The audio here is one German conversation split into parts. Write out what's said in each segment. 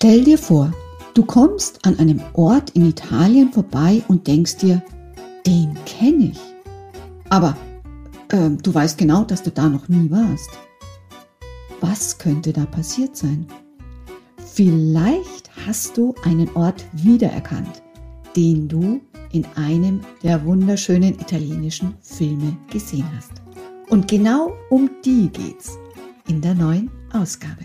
Stell dir vor, du kommst an einem Ort in Italien vorbei und denkst dir, den kenne ich. Aber äh, du weißt genau, dass du da noch nie warst. Was könnte da passiert sein? Vielleicht hast du einen Ort wiedererkannt, den du in einem der wunderschönen italienischen Filme gesehen hast. Und genau um die geht's in der neuen Ausgabe.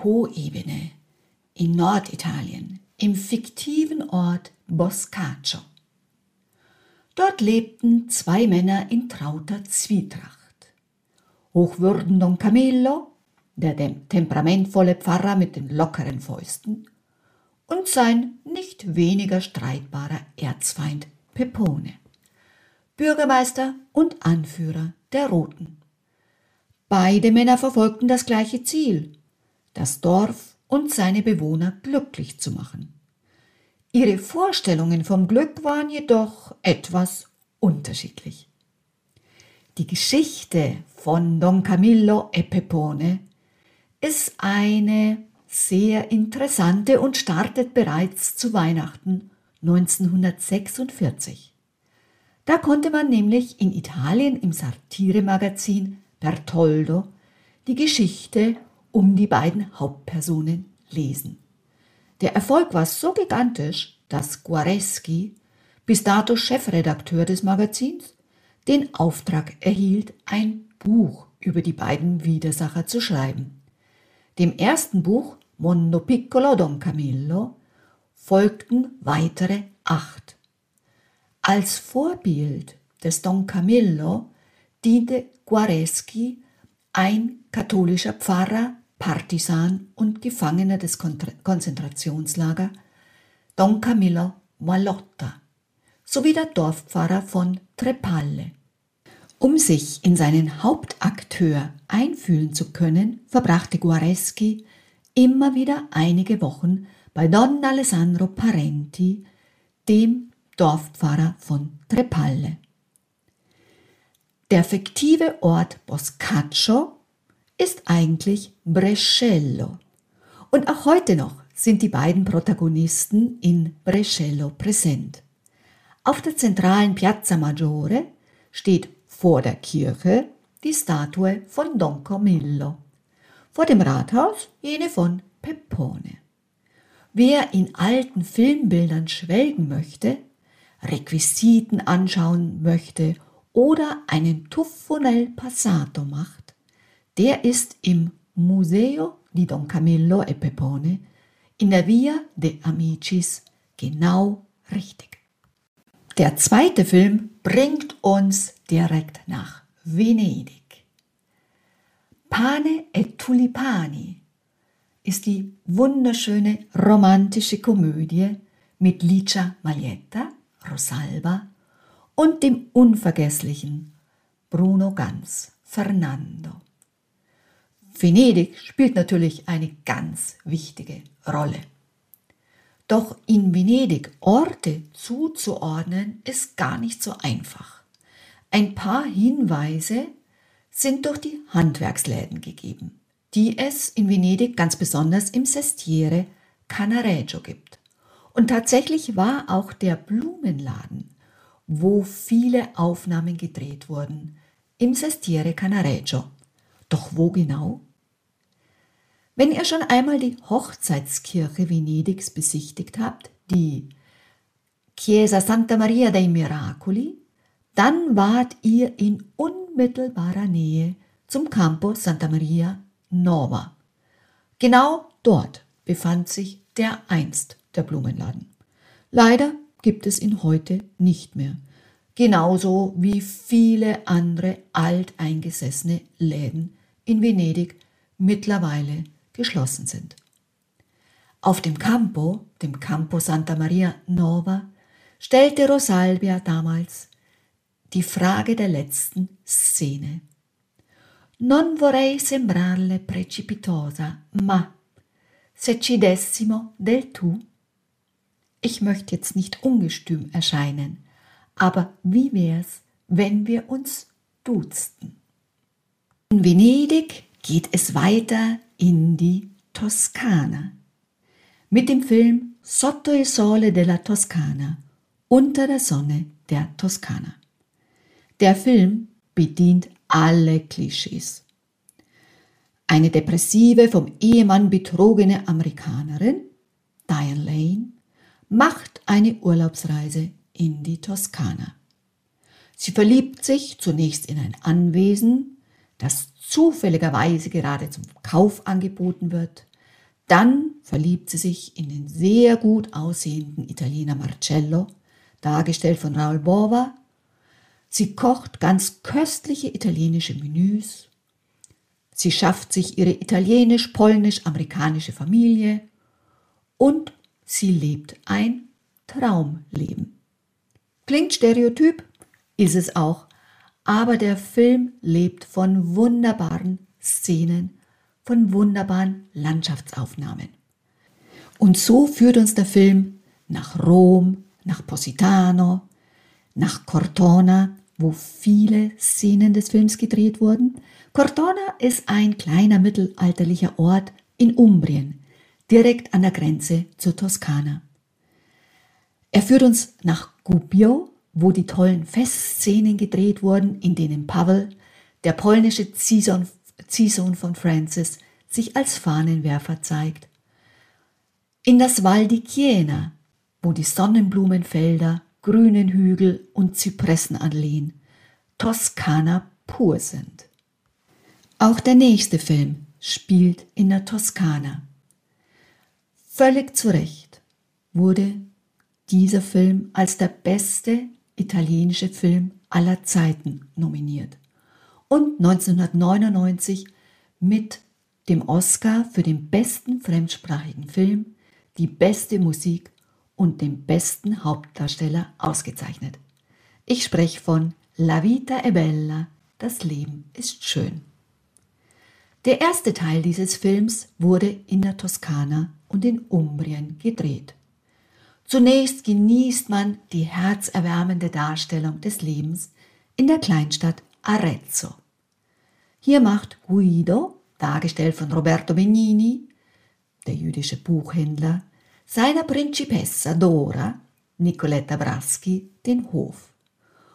Po-Ebene in Norditalien im fiktiven Ort Boscaccio. Dort lebten zwei Männer in trauter Zwietracht. Hochwürden Don Camillo, der temperamentvolle Pfarrer mit den lockeren Fäusten, und sein nicht weniger streitbarer Erzfeind Pepone, Bürgermeister und Anführer der Roten. Beide Männer verfolgten das gleiche Ziel, das Dorf und seine Bewohner glücklich zu machen. Ihre Vorstellungen vom Glück waren jedoch etwas unterschiedlich. Die Geschichte von Don Camillo e Pepone ist eine sehr interessante und startet bereits zu Weihnachten 1946. Da konnte man nämlich in Italien im Satiremagazin Bertoldo die Geschichte um die beiden Hauptpersonen lesen. Der Erfolg war so gigantisch, dass Guareschi, bis dato Chefredakteur des Magazins, den Auftrag erhielt, ein Buch über die beiden Widersacher zu schreiben. Dem ersten Buch Mondo Piccolo Don Camillo folgten weitere acht. Als Vorbild des Don Camillo diente Guareschi, ein katholischer Pfarrer, Partisan und Gefangener des Konzentrationslager Don Camillo Malotta sowie der Dorfpfarrer von Trepalle. Um sich in seinen Hauptakteur einfühlen zu können, verbrachte Guareschi immer wieder einige Wochen bei Don Alessandro Parenti, dem Dorfpfarrer von Trepalle. Der fiktive Ort Boscaccio ist eigentlich Brescello. Und auch heute noch sind die beiden Protagonisten in Brescello präsent. Auf der zentralen Piazza Maggiore steht vor der Kirche die Statue von Don Camillo, vor dem Rathaus jene von Peppone. Wer in alten Filmbildern schwelgen möchte, Requisiten anschauen möchte oder einen Tuffo nel Passato macht, der ist im Museo di Don Camillo e Peppone in der Via de Amicis genau richtig. Der zweite Film bringt uns direkt nach Venedig. Pane e Tulipani ist die wunderschöne romantische Komödie mit Licia Maglietta, Rosalba und dem unvergesslichen Bruno Ganz, Fernando. Venedig spielt natürlich eine ganz wichtige Rolle. Doch in Venedig Orte zuzuordnen ist gar nicht so einfach. Ein paar Hinweise sind durch die Handwerksläden gegeben, die es in Venedig ganz besonders im Sestiere Canareggio gibt. Und tatsächlich war auch der Blumenladen, wo viele Aufnahmen gedreht wurden, im Sestiere Canareggio. Doch wo genau? Wenn ihr schon einmal die Hochzeitskirche Venedigs besichtigt habt, die Chiesa Santa Maria dei Miracoli, dann wart ihr in unmittelbarer Nähe zum Campo Santa Maria Nova. Genau dort befand sich der einst der Blumenladen. Leider gibt es ihn heute nicht mehr. genauso wie viele andere alteingesessene Läden in Venedig mittlerweile geschlossen sind. Auf dem Campo, dem Campo Santa Maria Nova, stellte Rosalvia damals die Frage der letzten Szene. Non vorrei sembrarle precipitosa, ma se ci dessimo del tu? Ich möchte jetzt nicht ungestüm erscheinen, aber wie wär's, wenn wir uns duzten? In Venedig geht es weiter in die Toskana mit dem Film Sotto il sole della Toscana, unter der Sonne der Toskana. Der Film bedient alle Klischees. Eine depressive, vom Ehemann betrogene Amerikanerin, Diane Lane, macht eine Urlaubsreise in die Toskana. Sie verliebt sich zunächst in ein Anwesen, das zufälligerweise gerade zum Kauf angeboten wird. Dann verliebt sie sich in den sehr gut aussehenden Italiener Marcello, dargestellt von Raul Bova. Sie kocht ganz köstliche italienische Menüs. Sie schafft sich ihre italienisch-polnisch-amerikanische Familie und sie lebt ein Traumleben. Klingt stereotyp, ist es auch, aber der Film lebt von wunderbaren Szenen, von wunderbaren Landschaftsaufnahmen. Und so führt uns der Film nach Rom, nach Positano, nach Cortona, wo viele Szenen des Films gedreht wurden. Cortona ist ein kleiner mittelalterlicher Ort in Umbrien, direkt an der Grenze zur Toskana. Er führt uns nach Gubbio, wo die tollen Festszenen gedreht wurden, in denen Pavel, der polnische Ziehsohn, von Francis, sich als Fahnenwerfer zeigt. In das Val di Chiena, wo die Sonnenblumenfelder, grünen Hügel und Zypressenalleen Toskana pur sind. Auch der nächste Film spielt in der Toskana. Völlig zu Recht wurde dieser Film als der beste italienische Film aller Zeiten nominiert und 1999 mit dem Oscar für den besten fremdsprachigen Film, die beste Musik und den besten Hauptdarsteller ausgezeichnet. Ich spreche von La vita è bella, das Leben ist schön. Der erste Teil dieses Films wurde in der Toskana und in Umbrien gedreht. Zunächst genießt man die herzerwärmende Darstellung des Lebens in der Kleinstadt Arezzo. Hier macht Guido, dargestellt von Roberto Benigni, der jüdische Buchhändler, seiner Principessa Dora, Nicoletta Braschi, den Hof.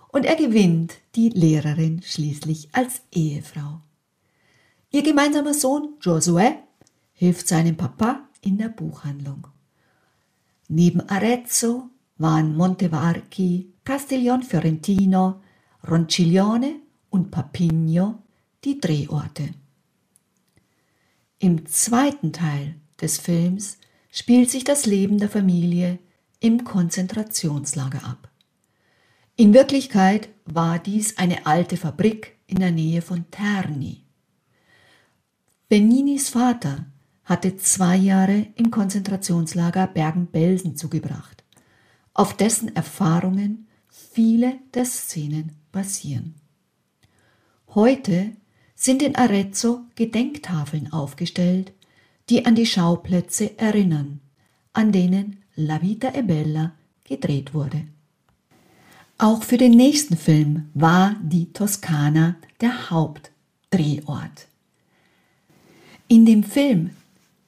Und er gewinnt die Lehrerin schließlich als Ehefrau. Ihr gemeinsamer Sohn Josué hilft seinem Papa in der Buchhandlung. Neben Arezzo waren Montevarchi, Castiglion Fiorentino, Ronciglione und Papigno die Drehorte. Im zweiten Teil des Films spielt sich das Leben der Familie im Konzentrationslager ab. In Wirklichkeit war dies eine alte Fabrik in der Nähe von Terni. Beninis Vater hatte zwei Jahre im Konzentrationslager Bergen-Belsen zugebracht, auf dessen Erfahrungen viele der Szenen basieren. Heute sind in Arezzo Gedenktafeln aufgestellt, die an die Schauplätze erinnern, an denen La Vita e Bella gedreht wurde. Auch für den nächsten Film war die Toskana der Hauptdrehort. In dem Film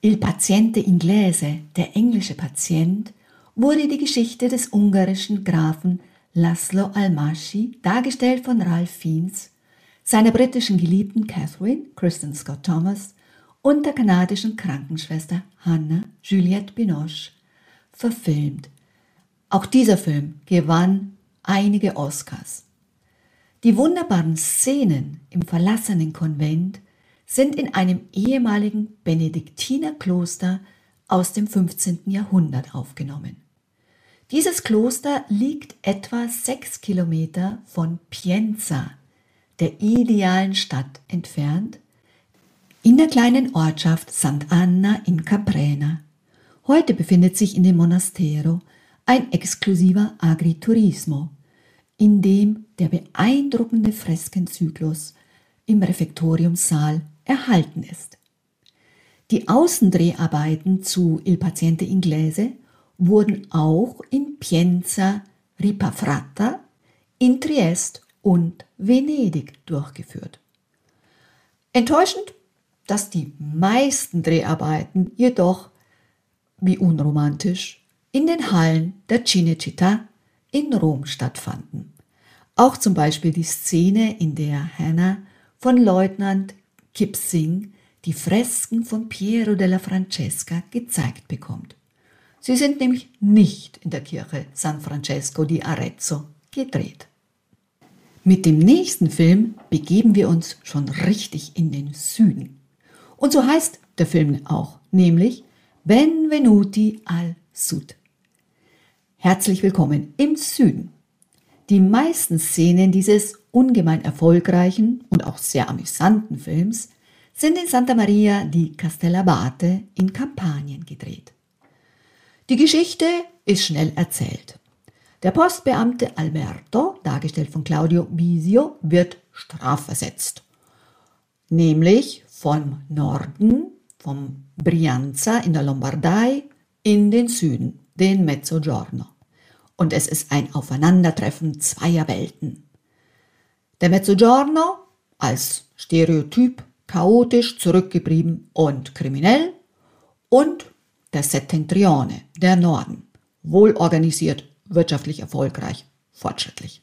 Il paziente inglese, der englische Patient, wurde die Geschichte des ungarischen Grafen Laszlo Almaschi, dargestellt von Ralph Fiennes, seiner britischen Geliebten Catherine, Kristen Scott Thomas und der kanadischen Krankenschwester Hannah Juliette Binoche, verfilmt. Auch dieser Film gewann einige Oscars. Die wunderbaren Szenen im verlassenen Konvent sind in einem ehemaligen Benediktinerkloster aus dem 15. Jahrhundert aufgenommen. Dieses Kloster liegt etwa sechs Kilometer von Pienza, der idealen Stadt, entfernt, in der kleinen Ortschaft Sant'Anna in Caprena. Heute befindet sich in dem Monastero ein exklusiver Agriturismo, in dem der beeindruckende Freskenzyklus im Refektoriumssaal erhalten ist. Die Außendreharbeiten zu Il Paziente Inglese wurden auch in Pienza Ripafratta, in Triest und Venedig durchgeführt. Enttäuschend, dass die meisten Dreharbeiten jedoch, wie unromantisch, in den Hallen der Cinecittà in Rom stattfanden. Auch zum Beispiel die Szene, in der Hannah von Leutnant Kipsing die Fresken von Piero della Francesca gezeigt bekommt. Sie sind nämlich nicht in der Kirche San Francesco di Arezzo gedreht. Mit dem nächsten Film begeben wir uns schon richtig in den Süden. Und so heißt der Film auch, nämlich Benvenuti al Sud. Herzlich willkommen im Süden. Die meisten Szenen dieses ungemein erfolgreichen und auch sehr amüsanten Films sind in Santa Maria di Castellabate in Kampanien gedreht. Die Geschichte ist schnell erzählt. Der Postbeamte Alberto, dargestellt von Claudio Bisio, wird strafversetzt. Nämlich vom Norden, vom Brianza in der Lombardei, in den Süden, den Mezzogiorno. Und es ist ein Aufeinandertreffen zweier Welten. Der Mezzogiorno als Stereotyp chaotisch, zurückgeblieben und kriminell und der Settentrione, der Norden, wohlorganisiert, wirtschaftlich erfolgreich, fortschrittlich.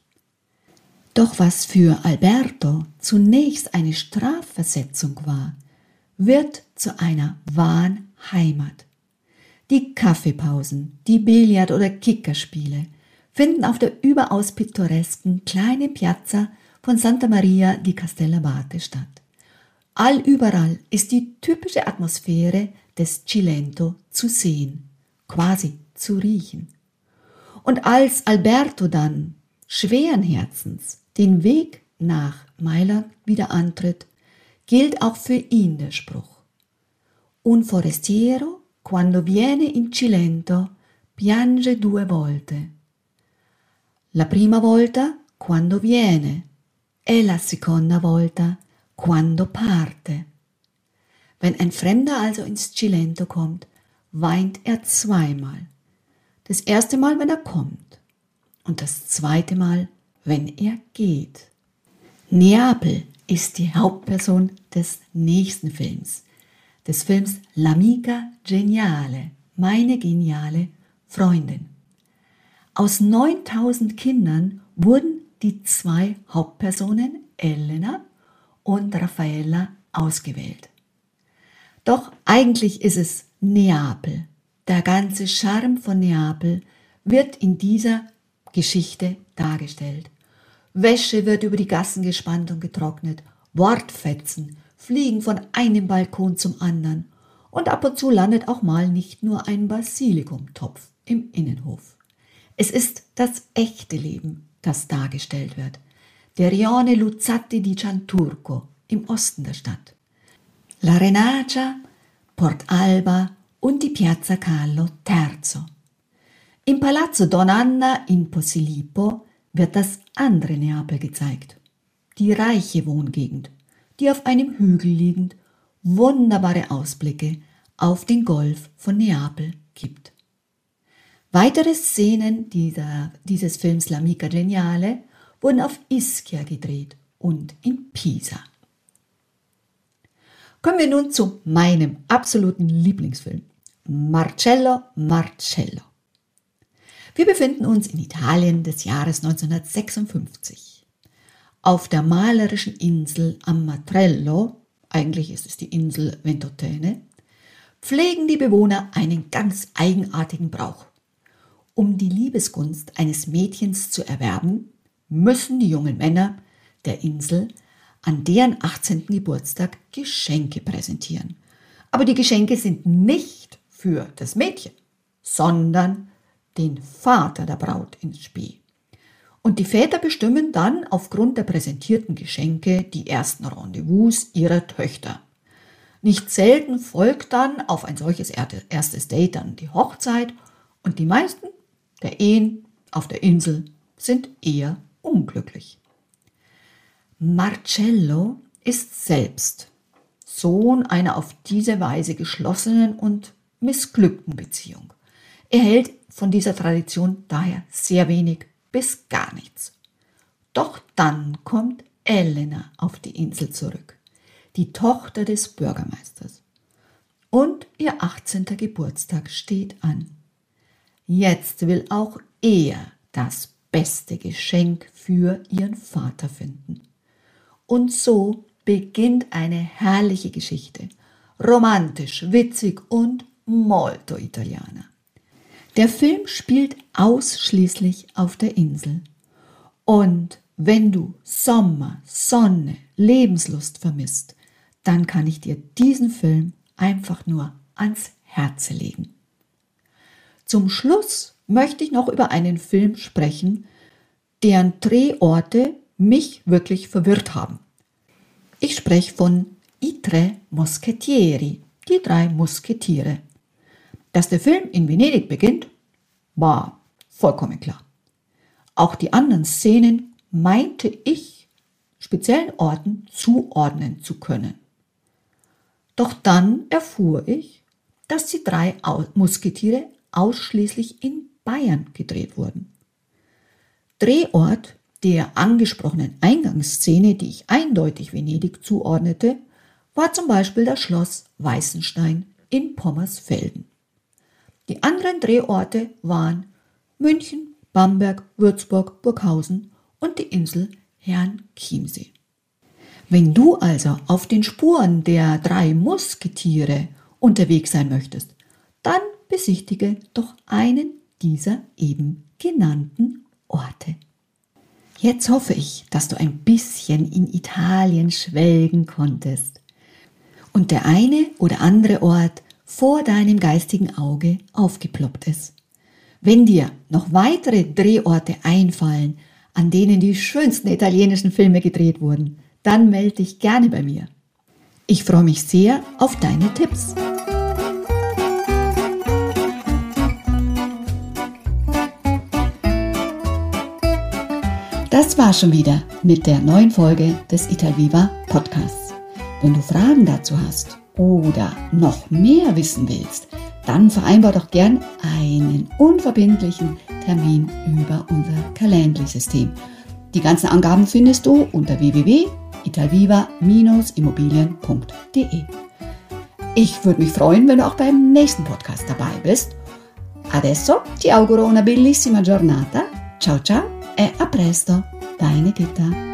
Doch was für Alberto zunächst eine Strafversetzung war, wird zu einer wahren Heimat. Die Kaffeepausen, die Billard- oder Kickerspiele finden auf der überaus pittoresken kleinen Piazza von Santa Maria di Castellabate statt. Allüberall ist die typische Atmosphäre des Cilento zu sehen, quasi zu riechen. Und als Alberto dann schweren Herzens den Weg nach Mailand wieder antritt, gilt auch für ihn der Spruch. Un forestiero quando viene in Cilento piange due volte. La prima volta quando viene e la seconda volta quando parte. Wenn ein Fremder also ins Cilento kommt, weint er zweimal. Das erste Mal, wenn er kommt und das zweite Mal, wenn er geht. Neapel ist die Hauptperson des nächsten Films, des Films L'Amica Geniale, meine geniale Freundin. Aus 9000 Kindern wurden die zwei Hauptpersonen, Elena und Raffaella, ausgewählt. Doch eigentlich ist es Neapel. Der ganze Charme von Neapel wird in dieser Geschichte dargestellt. Wäsche wird über die Gassen gespannt und getrocknet, Wortfetzen fliegen von einem Balkon zum anderen und ab und zu landet auch mal nicht nur ein Basilikumtopf im Innenhof. Es ist das echte Leben, das dargestellt wird. Der Rione Luzzatti di Cianturco im Osten der Stadt. La Renacia, Port Alba und die Piazza Carlo III. Im Palazzo Don Anna in Posillipo wird das andere Neapel gezeigt. Die reiche Wohngegend, die auf einem Hügel liegend wunderbare Ausblicke auf den Golf von Neapel gibt. Weitere Szenen dieser, dieses Films L'Amica Geniale wurden auf Ischia gedreht und in Pisa. Kommen wir nun zu meinem absoluten Lieblingsfilm, Marcello Marcello. Wir befinden uns in Italien des Jahres 1956. Auf der malerischen Insel Amatrello, eigentlich ist es die Insel Ventotene, pflegen die Bewohner einen ganz eigenartigen Brauch. Um die Liebesgunst eines Mädchens zu erwerben, müssen die jungen Männer der Insel an deren 18. Geburtstag Geschenke präsentieren. Aber die Geschenke sind nicht für das Mädchen, sondern den Vater der Braut ins Spiel. Und die Väter bestimmen dann aufgrund der präsentierten Geschenke die ersten Rendezvous ihrer Töchter. Nicht selten folgt dann auf ein solches erstes Date dann die Hochzeit und die meisten der Ehen auf der Insel sind eher unglücklich. Marcello ist selbst Sohn einer auf diese Weise geschlossenen und missglückten Beziehung. Er hält von dieser Tradition daher sehr wenig bis gar nichts. Doch dann kommt Elena auf die Insel zurück, die Tochter des Bürgermeisters. Und ihr 18. Geburtstag steht an. Jetzt will auch er das beste Geschenk für ihren Vater finden. Und so beginnt eine herrliche Geschichte, romantisch, witzig und molto italiana. Der Film spielt ausschließlich auf der Insel. Und wenn du Sommer, Sonne, Lebenslust vermisst, dann kann ich dir diesen Film einfach nur ans Herze legen. Zum Schluss möchte ich noch über einen Film sprechen, deren Drehorte mich wirklich verwirrt haben. Ich spreche von I tre Moschettieri, die drei Musketiere. Dass der Film in Venedig beginnt, war vollkommen klar. Auch die anderen Szenen meinte ich speziellen Orten zuordnen zu können. Doch dann erfuhr ich, dass die drei Musketiere ausschließlich in Bayern gedreht wurden. Drehort der angesprochenen Eingangsszene, die ich eindeutig Venedig zuordnete, war zum Beispiel das Schloss Weißenstein in Pommersfelden. Die anderen Drehorte waren München, Bamberg, Würzburg, Burghausen und die Insel Herrn-Chiemsee. Wenn du also auf den Spuren der drei Musketiere unterwegs sein möchtest, dann besichtige doch einen dieser eben genannten Orte. Jetzt hoffe ich, dass du ein bisschen in Italien schwelgen konntest und der eine oder andere Ort vor deinem geistigen Auge aufgeploppt ist. Wenn dir noch weitere Drehorte einfallen, an denen die schönsten italienischen Filme gedreht wurden, dann melde dich gerne bei mir. Ich freue mich sehr auf deine Tipps. Das war schon wieder mit der neuen Folge des Italviva Podcasts. Wenn du Fragen dazu hast oder noch mehr wissen willst, dann vereinbar doch gern einen unverbindlichen Termin über unser Calendly-System. Die ganzen Angaben findest du unter www.italviva-immobilien.de. Ich würde mich freuen, wenn du auch beim nächsten Podcast dabei bist. Adesso ti auguro una bellissima giornata. Ciao ciao e a presto, deine Gitta.